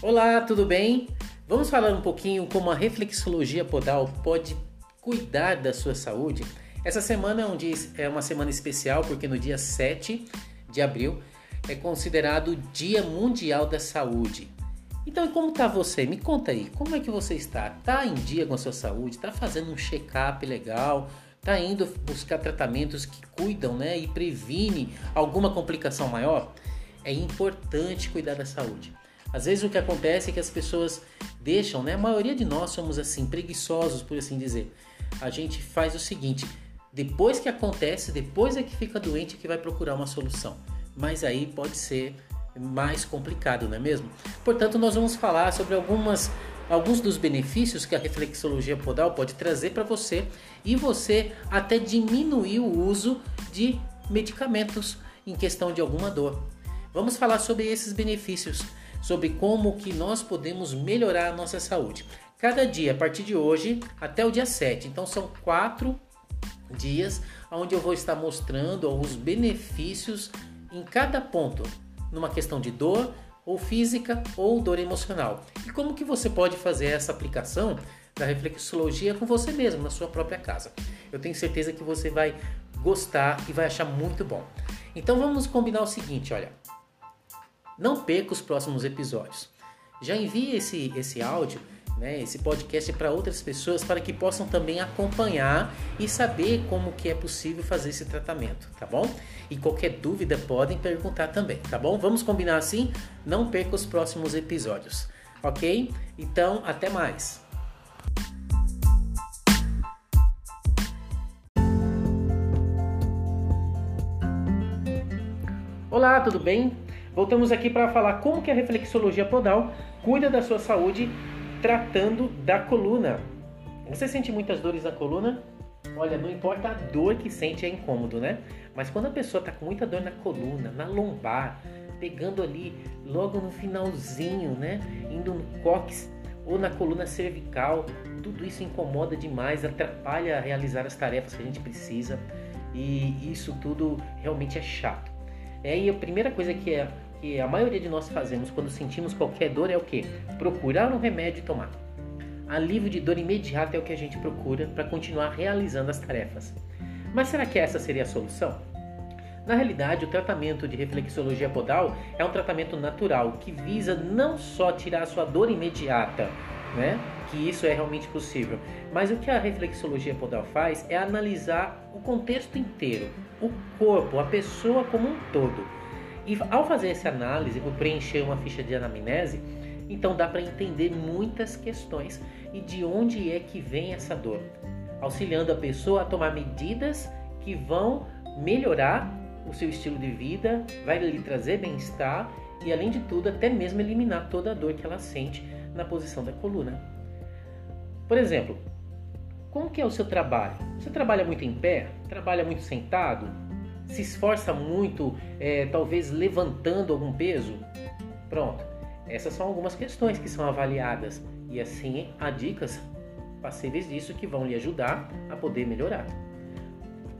Olá, tudo bem? Vamos falar um pouquinho como a reflexologia podal pode cuidar da sua saúde. Essa semana é, um dia, é uma semana especial porque no dia 7 de abril é considerado o Dia Mundial da Saúde. Então, como está você? Me conta aí, como é que você está? Tá em dia com a sua saúde? Está fazendo um check-up legal? Está indo buscar tratamentos que cuidam, né, e previne alguma complicação maior? É importante cuidar da saúde. Às vezes o que acontece é que as pessoas deixam, né? A maioria de nós somos assim, preguiçosos, por assim dizer. A gente faz o seguinte: depois que acontece, depois é que fica doente que vai procurar uma solução. Mas aí pode ser mais complicado, não é mesmo? Portanto, nós vamos falar sobre algumas alguns dos benefícios que a reflexologia podal pode trazer para você e você até diminuir o uso de medicamentos em questão de alguma dor. Vamos falar sobre esses benefícios sobre como que nós podemos melhorar a nossa saúde. Cada dia, a partir de hoje até o dia 7. Então são quatro dias onde eu vou estar mostrando os benefícios em cada ponto, numa questão de dor ou física ou dor emocional. E como que você pode fazer essa aplicação da reflexologia com você mesmo, na sua própria casa. Eu tenho certeza que você vai gostar e vai achar muito bom. Então vamos combinar o seguinte, olha, não perca os próximos episódios. Já envie esse, esse áudio, né, esse podcast para outras pessoas para que possam também acompanhar e saber como que é possível fazer esse tratamento, tá bom? E qualquer dúvida podem perguntar também, tá bom? Vamos combinar assim? Não perca os próximos episódios, ok? Então, até mais! Olá, tudo bem? Voltamos aqui para falar como que a reflexologia podal cuida da sua saúde tratando da coluna. Você sente muitas dores na coluna? Olha, não importa a dor que sente, é incômodo, né? Mas quando a pessoa está com muita dor na coluna, na lombar, pegando ali logo no finalzinho, né? Indo no cóccix ou na coluna cervical, tudo isso incomoda demais, atrapalha a realizar as tarefas que a gente precisa e isso tudo realmente é chato. É, e a primeira coisa que é que a maioria de nós fazemos quando sentimos qualquer dor é o que? Procurar um remédio e tomar. Alívio de dor imediato é o que a gente procura para continuar realizando as tarefas. Mas será que essa seria a solução? Na realidade, o tratamento de reflexologia podal é um tratamento natural que visa não só tirar a sua dor imediata, né? Que isso é realmente possível. Mas o que a reflexologia podal faz é analisar o contexto inteiro, o corpo, a pessoa como um todo e ao fazer essa análise, por preencher uma ficha de anamnese, então dá para entender muitas questões e de onde é que vem essa dor, auxiliando a pessoa a tomar medidas que vão melhorar o seu estilo de vida, vai lhe trazer bem-estar e além de tudo até mesmo eliminar toda a dor que ela sente na posição da coluna. Por exemplo, como que é o seu trabalho? Você trabalha muito em pé? Trabalha muito sentado? Se esforça muito, é, talvez levantando algum peso? Pronto, essas são algumas questões que são avaliadas e assim há dicas passíveis disso que vão lhe ajudar a poder melhorar.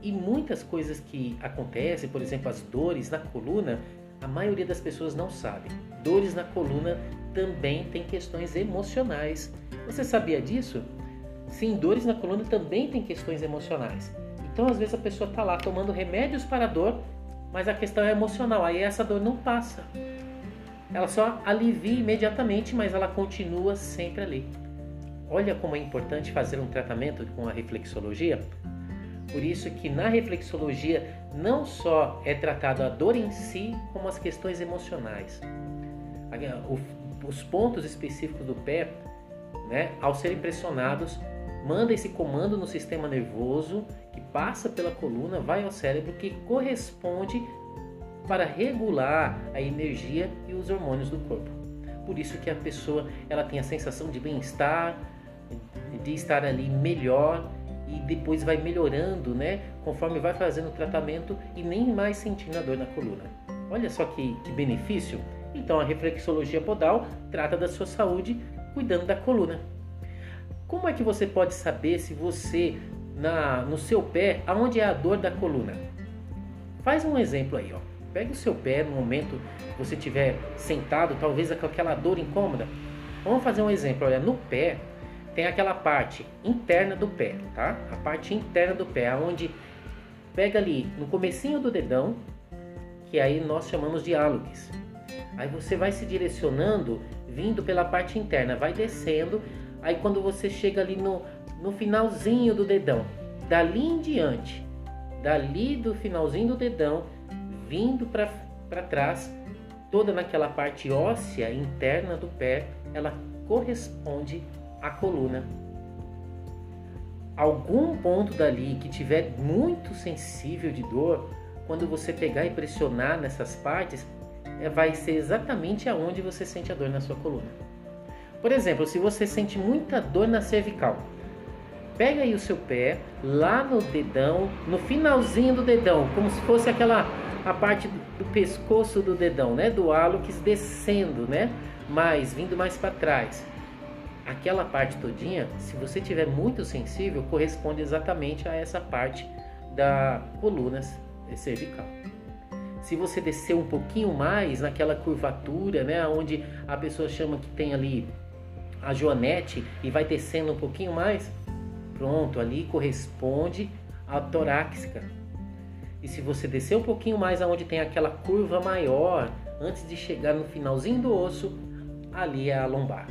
E muitas coisas que acontecem, por exemplo, as dores na coluna, a maioria das pessoas não sabe. Dores na coluna também tem questões emocionais. Você sabia disso? Sim, dores na coluna também tem questões emocionais. Então, às vezes, a pessoa está lá tomando remédios para a dor, mas a questão é emocional, aí essa dor não passa. Ela só alivia imediatamente, mas ela continua sempre ali. Olha como é importante fazer um tratamento com a reflexologia. Por isso que na reflexologia não só é tratado a dor em si, como as questões emocionais. Os pontos específicos do pé, né, ao serem pressionados, manda esse comando no sistema nervoso passa pela coluna, vai ao cérebro que corresponde para regular a energia e os hormônios do corpo. Por isso que a pessoa ela tem a sensação de bem-estar, de estar ali melhor e depois vai melhorando, né? Conforme vai fazendo o tratamento e nem mais sentindo a dor na coluna. Olha só que, que benefício. Então a reflexologia podal trata da sua saúde cuidando da coluna. Como é que você pode saber se você na no seu pé aonde é a dor da coluna? Faz um exemplo aí, ó. Pega o seu pé no momento que você estiver sentado, talvez com aquela dor incômoda. Vamos fazer um exemplo. Olha, no pé tem aquela parte interna do pé, tá? A parte interna do pé, onde pega ali no comecinho do dedão, que aí nós chamamos de hálux. Aí você vai se direcionando, vindo pela parte interna, vai descendo. Aí quando você chega ali no, no finalzinho do dedão, dali em diante, dali do finalzinho do dedão, vindo para trás, toda naquela parte óssea interna do pé, ela corresponde à coluna. Algum ponto dali que tiver muito sensível de dor, quando você pegar e pressionar nessas partes, é, vai ser exatamente aonde você sente a dor na sua coluna. Por exemplo, se você sente muita dor na cervical, pega aí o seu pé lá no dedão, no finalzinho do dedão, como se fosse aquela a parte do, pescoço do dedão, né, do hálux descendo, né, mais vindo mais para trás. Aquela parte todinha, se você tiver muito sensível, corresponde exatamente a essa parte da coluna cervical. Se você descer um pouquinho mais naquela curvatura, né, onde a pessoa chama que tem ali a joanete e vai descendo um pouquinho mais, pronto, ali corresponde à torácica. E se você descer um pouquinho mais aonde tem aquela curva maior, antes de chegar no finalzinho do osso, ali é a lombar.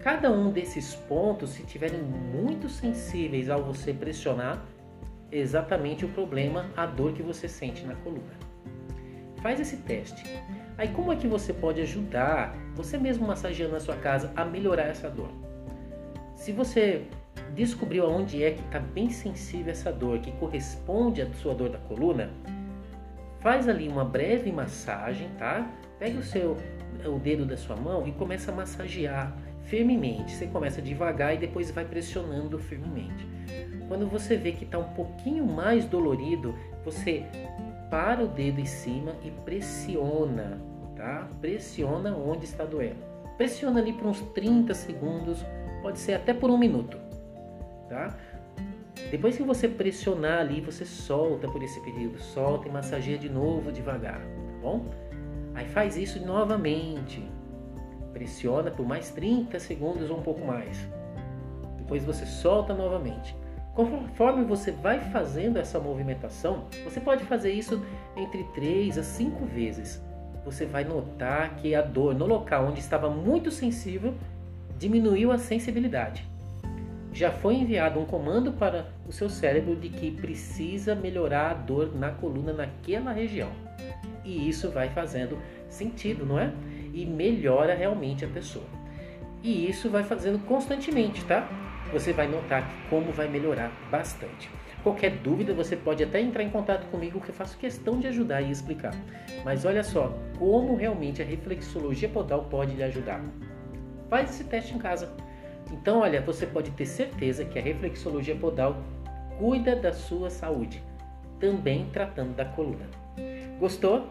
Cada um desses pontos, se tiverem muito sensíveis ao você pressionar, é exatamente o problema, a dor que você sente na coluna. Faz esse teste. Aí como é que você pode ajudar você mesmo massageando na sua casa a melhorar essa dor? Se você descobriu aonde é que está bem sensível essa dor, que corresponde à sua dor da coluna, faz ali uma breve massagem, tá? Pega o seu o dedo da sua mão e começa a massagear firmemente. Você começa devagar e depois vai pressionando firmemente. Quando você vê que está um pouquinho mais dolorido, você para o dedo em cima e pressiona, tá? Pressiona onde está doendo. Pressiona ali por uns 30 segundos, pode ser até por um minuto, tá? Depois que você pressionar ali, você solta por esse período, solta e massageia de novo devagar, tá bom? Aí faz isso novamente. Pressiona por mais 30 segundos ou um pouco mais. Depois você solta novamente. Conforme você vai fazendo essa movimentação, você pode fazer isso entre 3 a 5 vezes. Você vai notar que a dor no local onde estava muito sensível diminuiu a sensibilidade. Já foi enviado um comando para o seu cérebro de que precisa melhorar a dor na coluna naquela região. E isso vai fazendo sentido, não é? E melhora realmente a pessoa. E isso vai fazendo constantemente, tá? você vai notar como vai melhorar bastante. Qualquer dúvida, você pode até entrar em contato comigo que eu faço questão de ajudar e explicar. Mas olha só, como realmente a reflexologia podal pode lhe ajudar. Faz esse teste em casa. Então, olha, você pode ter certeza que a reflexologia podal cuida da sua saúde, também tratando da coluna. Gostou?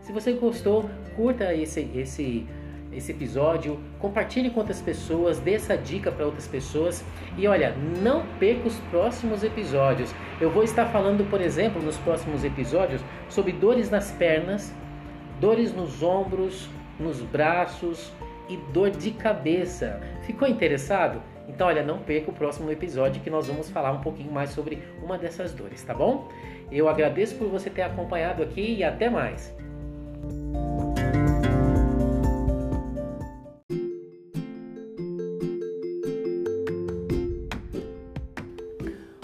Se você gostou, curta esse esse esse episódio, compartilhe com outras pessoas, dê essa dica para outras pessoas e olha, não perca os próximos episódios. Eu vou estar falando, por exemplo, nos próximos episódios sobre dores nas pernas, dores nos ombros, nos braços e dor de cabeça. Ficou interessado? Então, olha, não perca o próximo episódio que nós vamos falar um pouquinho mais sobre uma dessas dores, tá bom? Eu agradeço por você ter acompanhado aqui e até mais.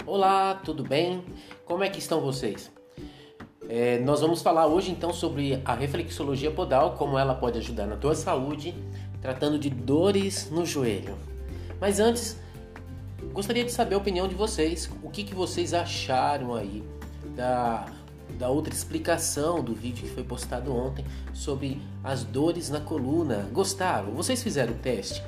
Olá, tudo bem? Como é que estão vocês? É, nós vamos falar hoje então sobre a reflexologia podal, como ela pode ajudar na tua saúde, tratando de dores no joelho. Mas antes, gostaria de saber a opinião de vocês, o que, que vocês acharam aí da, da outra explicação do vídeo que foi postado ontem sobre as dores na coluna. Gostaram? Vocês fizeram o teste?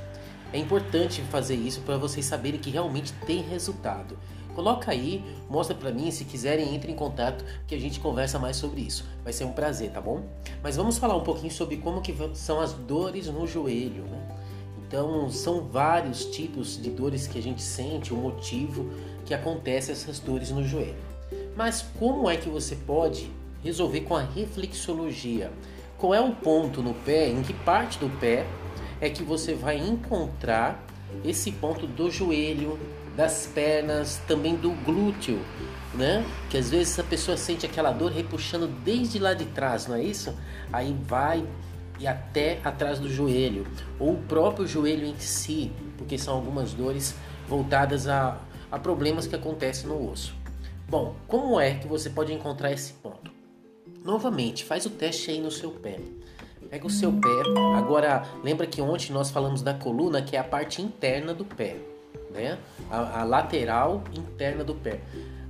É importante fazer isso para vocês saberem que realmente tem resultado. Coloca aí, mostra para mim, se quiserem entre em contato que a gente conversa mais sobre isso. Vai ser um prazer, tá bom? Mas vamos falar um pouquinho sobre como que são as dores no joelho, né? Então, são vários tipos de dores que a gente sente, o motivo que acontece essas dores no joelho. Mas como é que você pode resolver com a reflexologia. Qual é o ponto no pé, em que parte do pé é que você vai encontrar esse ponto do joelho, das pernas, também do glúteo, né? Que às vezes a pessoa sente aquela dor repuxando desde lá de trás, não é isso? Aí vai e até atrás do joelho, ou o próprio joelho em si, porque são algumas dores voltadas a, a problemas que acontecem no osso. Bom, como é que você pode encontrar esse ponto? Novamente, faz o teste aí no seu pé. Pega o seu pé. Agora, lembra que ontem nós falamos da coluna, que é a parte interna do pé, né? A, a lateral interna do pé.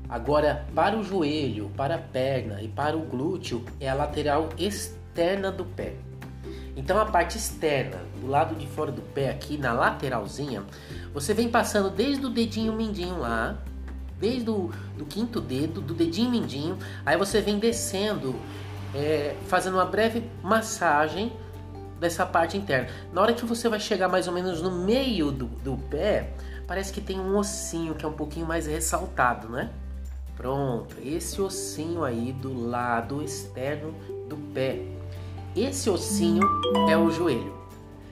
Agora, para o joelho, para a perna e para o glúteo, é a lateral externa do pé. Então, a parte externa, do lado de fora do pé, aqui na lateralzinha, você vem passando desde o dedinho mindinho lá, desde o do quinto dedo, do dedinho mindinho, aí você vem descendo, é, fazendo uma breve massagem dessa parte interna. Na hora que você vai chegar mais ou menos no meio do, do pé, parece que tem um ossinho que é um pouquinho mais ressaltado, né? Pronto, esse ossinho aí do lado externo do pé. Esse ossinho é o joelho.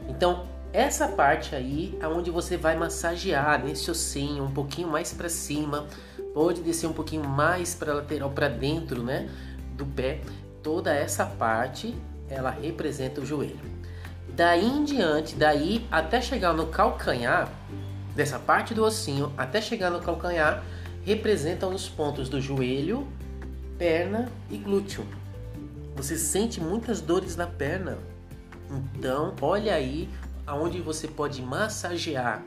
Então, essa parte aí é você vai massagear nesse ossinho um pouquinho mais para cima, pode descer um pouquinho mais para lateral para dentro, né, do pé. Toda essa parte ela representa o joelho. Daí em diante, daí até chegar no calcanhar, dessa parte do ossinho até chegar no calcanhar, representam os pontos do joelho, perna e glúteo. Você sente muitas dores na perna. Então, olha aí aonde você pode massagear.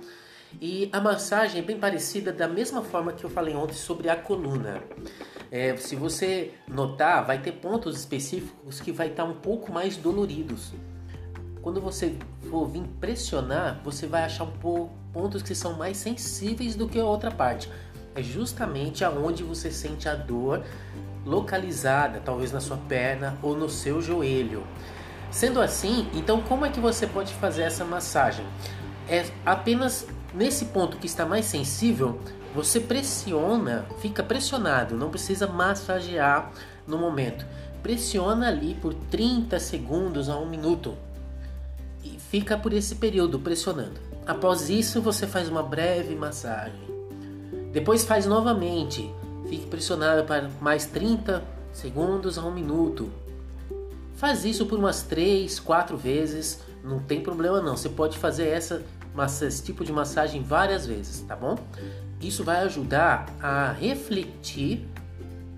E a massagem é bem parecida da mesma forma que eu falei ontem sobre a coluna. É, se você notar, vai ter pontos específicos que vai estar um pouco mais doloridos. Quando você for vir pressionar, você vai achar um pouco, pontos que são mais sensíveis do que a outra parte. É justamente aonde você sente a dor localizada, talvez na sua perna ou no seu joelho. Sendo assim, então como é que você pode fazer essa massagem? É apenas nesse ponto que está mais sensível, você pressiona, fica pressionado, não precisa massagear no momento. Pressiona ali por 30 segundos a um minuto e fica por esse período pressionando. Após isso, você faz uma breve massagem. Depois faz novamente, fique pressionado para mais 30 segundos a um minuto. Faz isso por umas 3, 4 vezes, não tem problema não. Você pode fazer essa, esse tipo de massagem várias vezes, tá bom? Isso vai ajudar a refletir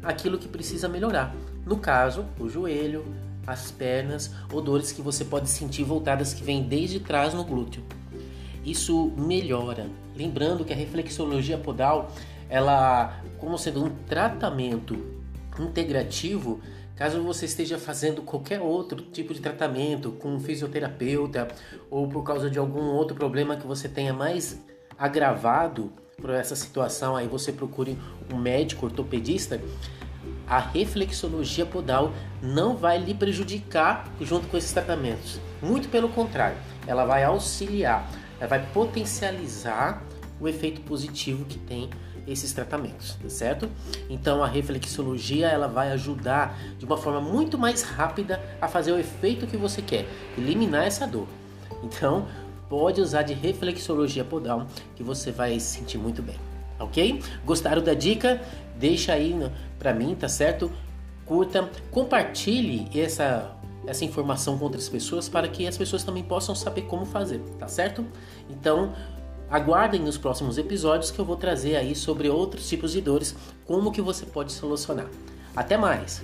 aquilo que precisa melhorar. No caso, o joelho, as pernas ou dores que você pode sentir voltadas que vêm desde trás no glúteo. Isso melhora. Lembrando que a reflexologia podal, ela como sendo um tratamento integrativo, Caso você esteja fazendo qualquer outro tipo de tratamento com um fisioterapeuta ou por causa de algum outro problema que você tenha mais agravado por essa situação, aí você procure um médico ortopedista. A reflexologia podal não vai lhe prejudicar junto com esses tratamentos. Muito pelo contrário, ela vai auxiliar, vai potencializar o efeito positivo que tem esses tratamentos, tá certo? Então a reflexologia ela vai ajudar de uma forma muito mais rápida a fazer o efeito que você quer, eliminar essa dor. Então pode usar de reflexologia podal que você vai se sentir muito bem, ok? Gostaram da dica? Deixa aí para mim, tá certo? Curta, compartilhe essa essa informação com outras pessoas para que as pessoas também possam saber como fazer, tá certo? Então, Aguardem nos próximos episódios que eu vou trazer aí sobre outros tipos de dores, como que você pode solucionar. Até mais!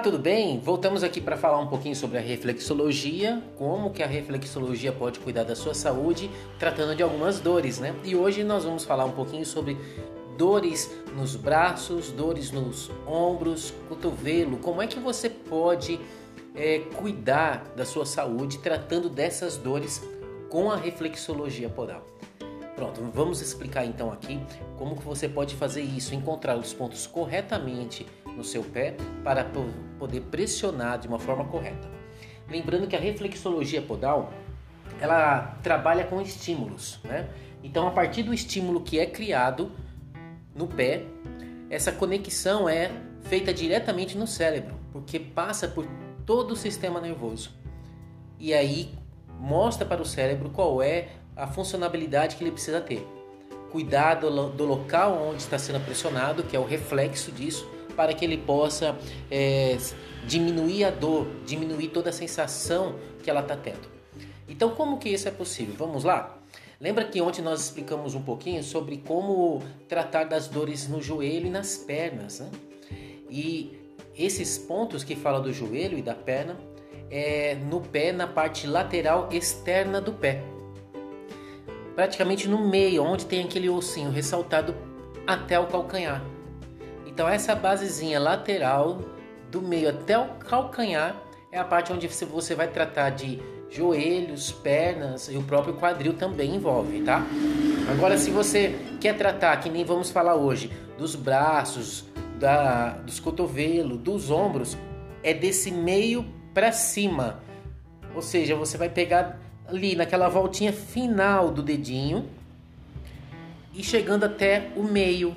Tudo bem? Voltamos aqui para falar um pouquinho sobre a reflexologia, como que a reflexologia pode cuidar da sua saúde, tratando de algumas dores, né? E hoje nós vamos falar um pouquinho sobre dores nos braços, dores nos ombros, cotovelo. Como é que você pode é, cuidar da sua saúde tratando dessas dores com a reflexologia podal? Pronto, vamos explicar então aqui como que você pode fazer isso, encontrar os pontos corretamente no seu pé para poder pressionar de uma forma correta. Lembrando que a reflexologia podal ela trabalha com estímulos, né? Então, a partir do estímulo que é criado no pé, essa conexão é feita diretamente no cérebro, porque passa por todo o sistema nervoso. E aí mostra para o cérebro qual é a funcionalidade que ele precisa ter. Cuidar do, do local onde está sendo pressionado, que é o reflexo disso, para que ele possa é, diminuir a dor, diminuir toda a sensação que ela está tendo. Então, como que isso é possível? Vamos lá? Lembra que ontem nós explicamos um pouquinho sobre como tratar das dores no joelho e nas pernas, né? E esses pontos que fala do joelho e da perna é no pé, na parte lateral externa do pé. Praticamente no meio, onde tem aquele ossinho ressaltado até o calcanhar. Então essa basezinha lateral do meio até o calcanhar é a parte onde você vai tratar de joelhos, pernas e o próprio quadril também envolve, tá? Agora, se você quer tratar, que nem vamos falar hoje, dos braços, da, dos cotovelos, dos ombros, é desse meio para cima. Ou seja, você vai pegar ali naquela voltinha final do dedinho e chegando até o meio,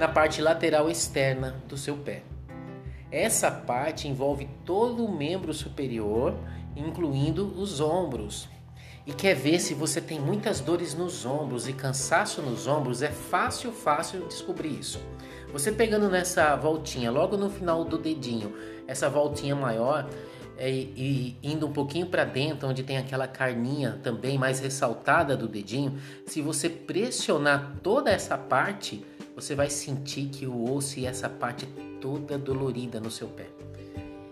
na parte lateral externa do seu pé. Essa parte envolve todo o membro superior incluindo os ombros. E quer ver se você tem muitas dores nos ombros e cansaço nos ombros? É fácil, fácil descobrir isso. Você pegando nessa voltinha, logo no final do dedinho, essa voltinha maior é, e indo um pouquinho para dentro, onde tem aquela carninha também mais ressaltada do dedinho, se você pressionar toda essa parte, você vai sentir que o osso e essa parte toda dolorida no seu pé.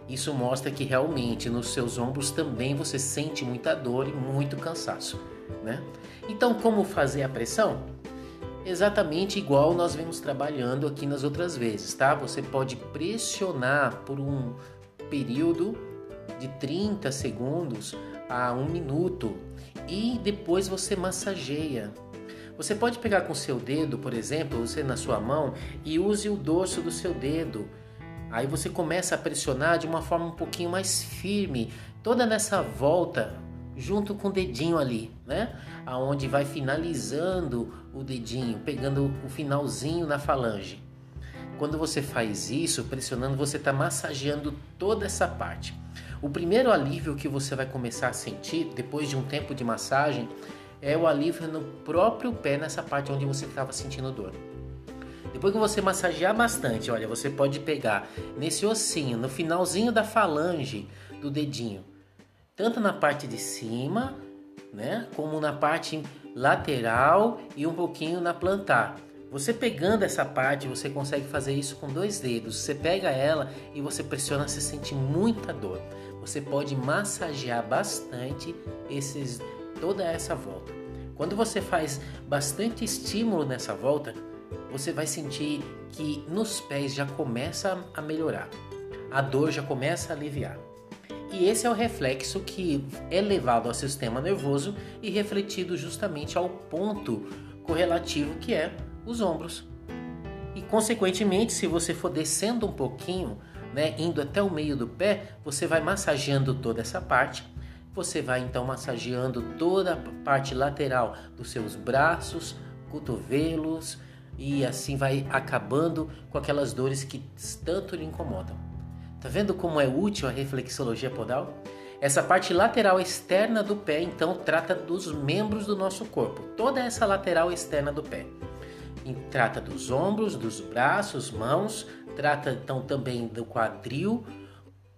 Isso mostra que realmente nos seus ombros também você sente muita dor e muito cansaço, né? Então, como fazer a pressão? Exatamente igual nós vemos trabalhando aqui nas outras vezes, tá? Você pode pressionar por um período de 30 segundos a um minuto e depois você massageia. Você pode pegar com seu dedo, por exemplo, você na sua mão e use o dorso do seu dedo Aí você começa a pressionar de uma forma um pouquinho mais firme, toda nessa volta, junto com o dedinho ali, né? Aonde vai finalizando o dedinho, pegando o finalzinho na falange. Quando você faz isso, pressionando, você está massageando toda essa parte. O primeiro alívio que você vai começar a sentir depois de um tempo de massagem é o alívio no próprio pé, nessa parte onde você estava sentindo dor. Depois que você massagear bastante, olha, você pode pegar nesse ossinho, no finalzinho da falange do dedinho, tanto na parte de cima, né, como na parte lateral e um pouquinho na plantar. Você pegando essa parte, você consegue fazer isso com dois dedos. Você pega ela e você pressiona, você sente muita dor. Você pode massagear bastante esses toda essa volta. Quando você faz bastante estímulo nessa volta, você vai sentir que nos pés já começa a melhorar, a dor já começa a aliviar. E esse é o reflexo que é levado ao sistema nervoso e refletido justamente ao ponto correlativo que é os ombros. E consequentemente, se você for descendo um pouquinho, né, indo até o meio do pé, você vai massageando toda essa parte. Você vai então massageando toda a parte lateral dos seus braços, cotovelos, e assim vai acabando com aquelas dores que tanto lhe incomodam. Tá vendo como é útil a reflexologia podal? Essa parte lateral externa do pé, então, trata dos membros do nosso corpo, toda essa lateral externa do pé. E trata dos ombros, dos braços, mãos, trata então também do quadril,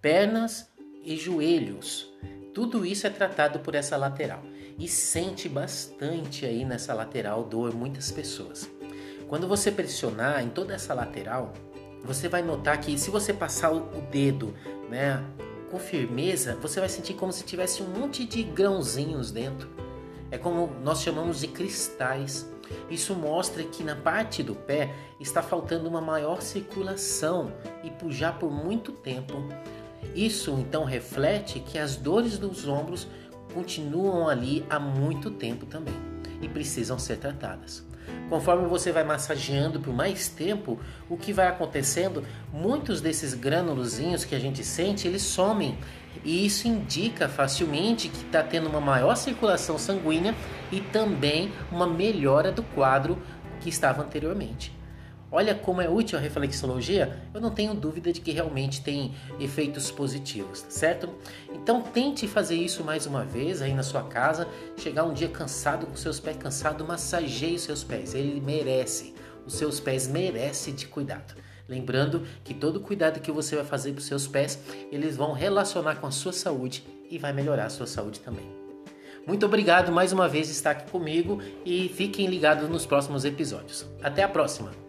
pernas e joelhos. Tudo isso é tratado por essa lateral e sente bastante aí nessa lateral dor muitas pessoas. Quando você pressionar em toda essa lateral, você vai notar que se você passar o dedo, né, com firmeza, você vai sentir como se tivesse um monte de grãozinhos dentro. É como nós chamamos de cristais. Isso mostra que na parte do pé está faltando uma maior circulação e pujar por muito tempo. Isso então reflete que as dores dos ombros continuam ali há muito tempo também e precisam ser tratadas. Conforme você vai massageando por mais tempo, o que vai acontecendo? Muitos desses granulozinhos que a gente sente, eles somem. E isso indica facilmente que está tendo uma maior circulação sanguínea e também uma melhora do quadro que estava anteriormente. Olha como é útil a reflexologia, eu não tenho dúvida de que realmente tem efeitos positivos, certo? Então tente fazer isso mais uma vez aí na sua casa, chegar um dia cansado com seus pés cansados, massageie os seus pés, ele merece, os seus pés merecem de cuidado. Lembrando que todo cuidado que você vai fazer para os seus pés, eles vão relacionar com a sua saúde e vai melhorar a sua saúde também. Muito obrigado mais uma vez estar aqui comigo e fiquem ligados nos próximos episódios. Até a próxima!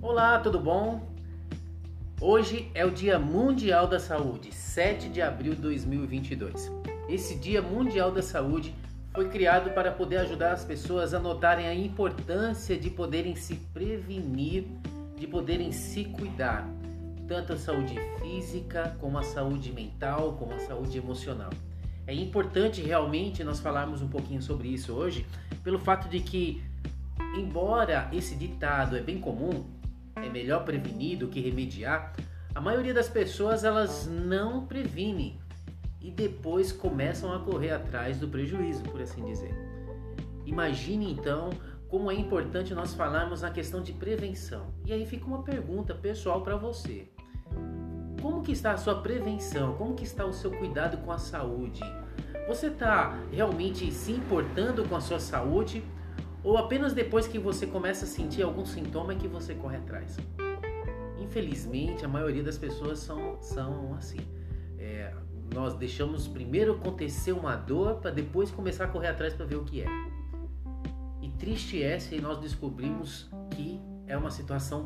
Olá, tudo bom? Hoje é o Dia Mundial da Saúde, 7 de abril de 2022. Esse Dia Mundial da Saúde foi criado para poder ajudar as pessoas a notarem a importância de poderem se prevenir, de poderem se cuidar, tanto a saúde física, como a saúde mental, como a saúde emocional. É importante realmente nós falarmos um pouquinho sobre isso hoje, pelo fato de que, embora esse ditado é bem comum, é melhor prevenir do que remediar, a maioria das pessoas elas não previnem e depois começam a correr atrás do prejuízo, por assim dizer. Imagine então como é importante nós falarmos na questão de prevenção. E aí fica uma pergunta pessoal para você. Como que está a sua prevenção? Como que está o seu cuidado com a saúde? Você está realmente se importando com a sua saúde? Ou apenas depois que você começa a sentir algum sintoma é que você corre atrás? Infelizmente, a maioria das pessoas são, são assim. É, nós deixamos primeiro acontecer uma dor para depois começar a correr atrás para ver o que é. E triste é se nós descobrimos que é uma situação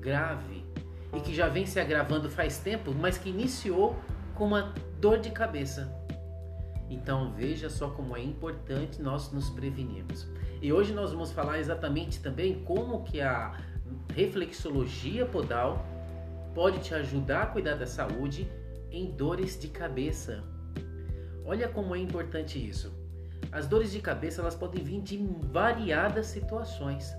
grave e que já vem se agravando faz tempo, mas que iniciou com uma dor de cabeça. Então veja só como é importante nós nos prevenirmos. E hoje nós vamos falar exatamente também como que a reflexologia podal pode te ajudar a cuidar da saúde em dores de cabeça. Olha como é importante isso. As dores de cabeça elas podem vir de variadas situações.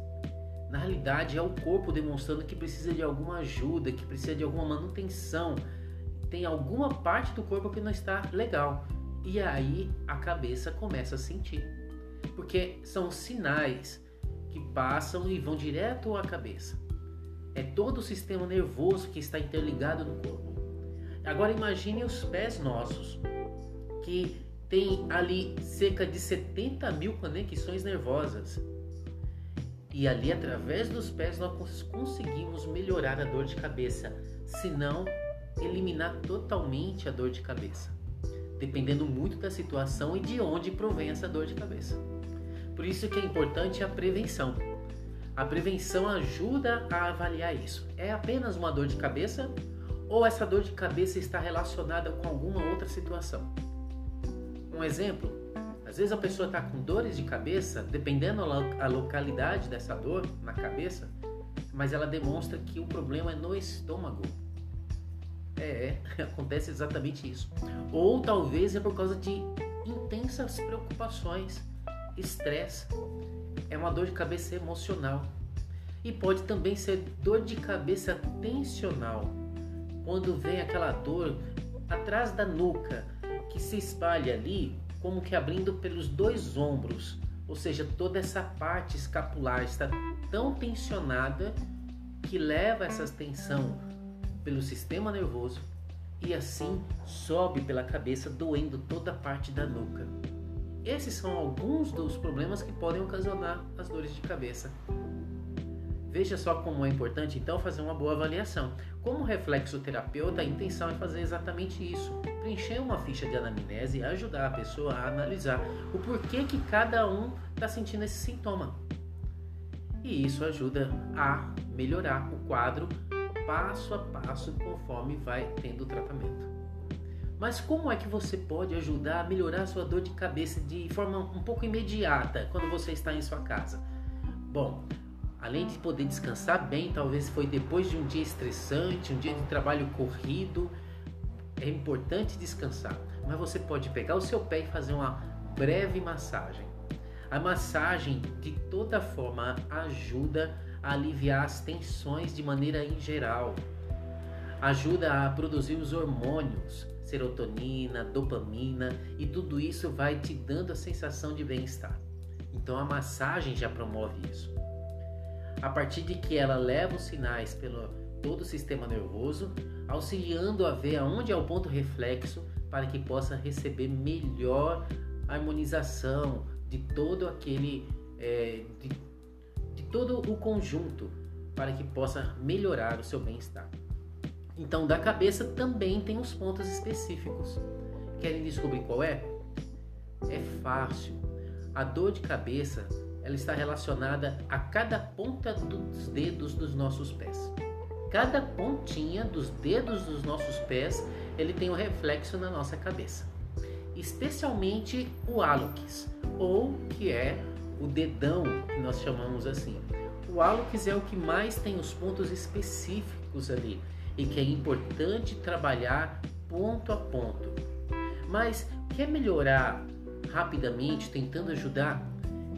Na realidade, é o corpo demonstrando que precisa de alguma ajuda, que precisa de alguma manutenção. Tem alguma parte do corpo que não está legal. E aí a cabeça começa a sentir. Porque são sinais que passam e vão direto à cabeça. É todo o sistema nervoso que está interligado no corpo. Agora imagine os pés nossos, que tem ali cerca de 70 mil conexões nervosas. E ali, através dos pés, nós conseguimos melhorar a dor de cabeça, se não eliminar totalmente a dor de cabeça, dependendo muito da situação e de onde provém essa dor de cabeça. Por isso que é importante a prevenção. A prevenção ajuda a avaliar isso. É apenas uma dor de cabeça ou essa dor de cabeça está relacionada com alguma outra situação? Um exemplo, às vezes a pessoa está com dores de cabeça, dependendo a localidade dessa dor na cabeça, mas ela demonstra que o problema é no estômago. É, é acontece exatamente isso. Ou talvez é por causa de intensas preocupações, estresse. É uma dor de cabeça emocional. E pode também ser dor de cabeça tensional, quando vem aquela dor atrás da nuca que se espalha ali como que abrindo pelos dois ombros, ou seja, toda essa parte escapular está tão tensionada que leva essa tensão pelo sistema nervoso e assim sobe pela cabeça, doendo toda a parte da nuca. Esses são alguns dos problemas que podem ocasionar as dores de cabeça. Veja só como é importante então fazer uma boa avaliação. Como reflexoterapeuta, a intenção é fazer exatamente isso: preencher uma ficha de anamnese e ajudar a pessoa a analisar o porquê que cada um está sentindo esse sintoma. E isso ajuda a melhorar o quadro passo a passo conforme vai tendo o tratamento. Mas como é que você pode ajudar a melhorar a sua dor de cabeça de forma um pouco imediata quando você está em sua casa? Bom, além de poder descansar bem, talvez foi depois de um dia estressante, um dia de trabalho corrido, é importante descansar. Mas você pode pegar o seu pé e fazer uma breve massagem. A massagem, de toda forma, ajuda a aliviar as tensões de maneira em geral. Ajuda a produzir os hormônios, serotonina, dopamina e tudo isso vai te dando a sensação de bem-estar. Então a massagem já promove isso. A partir de que ela leva os sinais pelo todo o sistema nervoso, auxiliando a ver aonde é o ponto reflexo para que possa receber melhor harmonização de todo aquele é, de, de todo o conjunto para que possa melhorar o seu bem-estar. Então, da cabeça também tem os pontos específicos. Querem descobrir qual é? É fácil. A dor de cabeça ela está relacionada a cada ponta dos dedos dos nossos pés. Cada pontinha dos dedos dos nossos pés ele tem um reflexo na nossa cabeça, especialmente o hálux, ou que é o dedão, que nós chamamos assim. O hálux é o que mais tem os pontos específicos ali e que é importante trabalhar ponto a ponto. Mas quer melhorar rapidamente, tentando ajudar?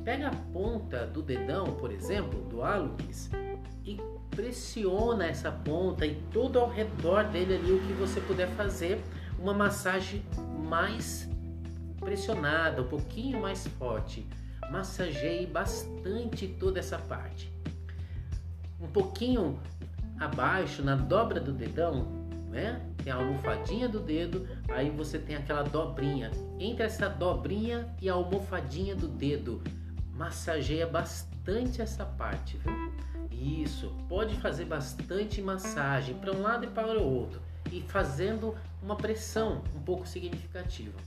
Pega a ponta do dedão, por exemplo, do hálux e pressiona essa ponta e todo ao redor dele ali o que você puder fazer, uma massagem mais pressionada, um pouquinho mais forte. Massageie bastante toda essa parte. Um pouquinho abaixo, na dobra do dedão, né? Tem a almofadinha do dedo, aí você tem aquela dobrinha. Entre essa dobrinha e a almofadinha do dedo, massageia bastante essa parte, viu? Isso, pode fazer bastante massagem para um lado e para o outro e fazendo uma pressão um pouco significativa.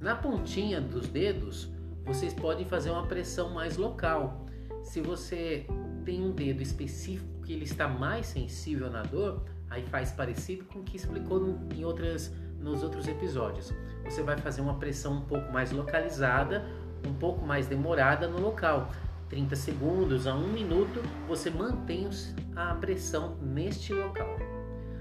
Na pontinha dos dedos, vocês podem fazer uma pressão mais local. Se você tem um dedo específico que ele está mais sensível na dor, aí faz parecido com o que explicou em outras, nos outros episódios. Você vai fazer uma pressão um pouco mais localizada, um pouco mais demorada no local. 30 segundos a 1 minuto, você mantém a pressão neste local.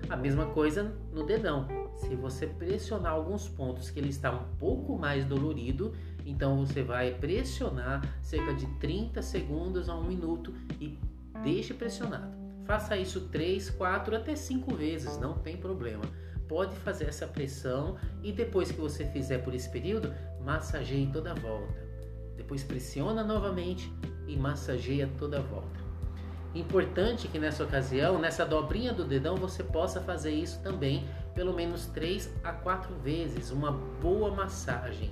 A mesma coisa no dedão. Se você pressionar alguns pontos que ele está um pouco mais dolorido, então você vai pressionar cerca de 30 segundos a 1 minuto e deixe pressionado. Faça isso 3, 4 até 5 vezes, não tem problema. Pode fazer essa pressão e depois que você fizer por esse período, massageie toda a volta. Depois pressiona novamente e massageia toda a volta. Importante que nessa ocasião, nessa dobrinha do dedão, você possa fazer isso também pelo menos 3 a 4 vezes, uma boa massagem.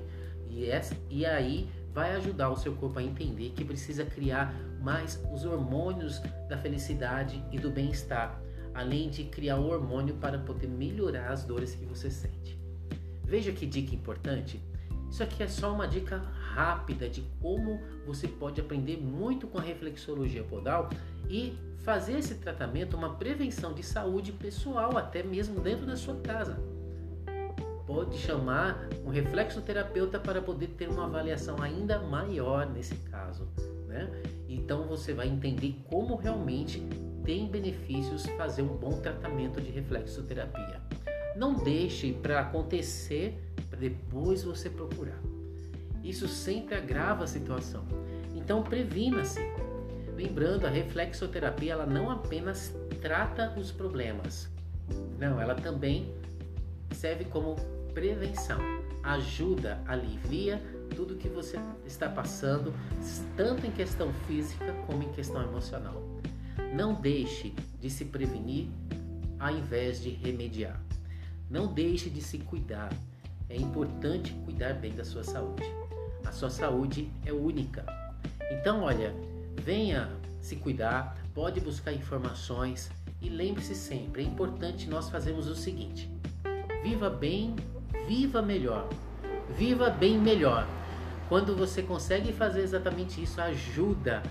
E, e aí vai ajudar o seu corpo a entender que precisa criar mais os hormônios da felicidade e do bem-estar, além de criar o hormônio para poder melhorar as dores que você sente. Veja que dica importante. Isso aqui é só uma dica rápida de como você pode aprender muito com a reflexologia podal e fazer esse tratamento uma prevenção de saúde pessoal, até mesmo dentro da sua casa. Pode chamar um reflexoterapeuta para poder ter uma avaliação ainda maior nesse caso. Né? Então você vai entender como realmente tem benefícios fazer um bom tratamento de reflexoterapia. Não deixe para acontecer para depois você procurar. Isso sempre agrava a situação. Então previna-se. Lembrando, a reflexoterapia ela não apenas trata os problemas, não, ela também serve como prevenção, ajuda, alivia tudo que você está passando, tanto em questão física como em questão emocional. Não deixe de se prevenir ao invés de remediar. Não deixe de se cuidar. É importante cuidar bem da sua saúde. A sua saúde é única. Então, olha, venha se cuidar, pode buscar informações e lembre-se sempre, é importante nós fazermos o seguinte: viva bem, viva melhor. Viva bem melhor. Quando você consegue fazer exatamente isso, ajuda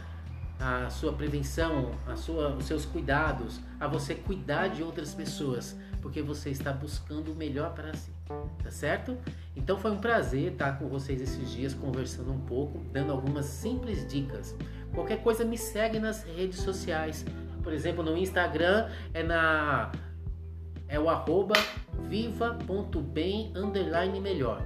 a sua prevenção, a sua, os seus cuidados, a você cuidar de outras pessoas, porque você está buscando o melhor para si, tá certo? Então foi um prazer estar com vocês esses dias conversando um pouco, dando algumas simples dicas. Qualquer coisa me segue nas redes sociais. Por exemplo, no Instagram é na é o arroba viva.bem underline melhor.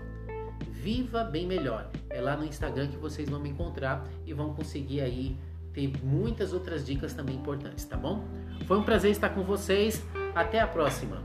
Viva Bem Melhor. É lá no Instagram que vocês vão me encontrar e vão conseguir aí ter muitas outras dicas também importantes, tá bom? Foi um prazer estar com vocês. Até a próxima.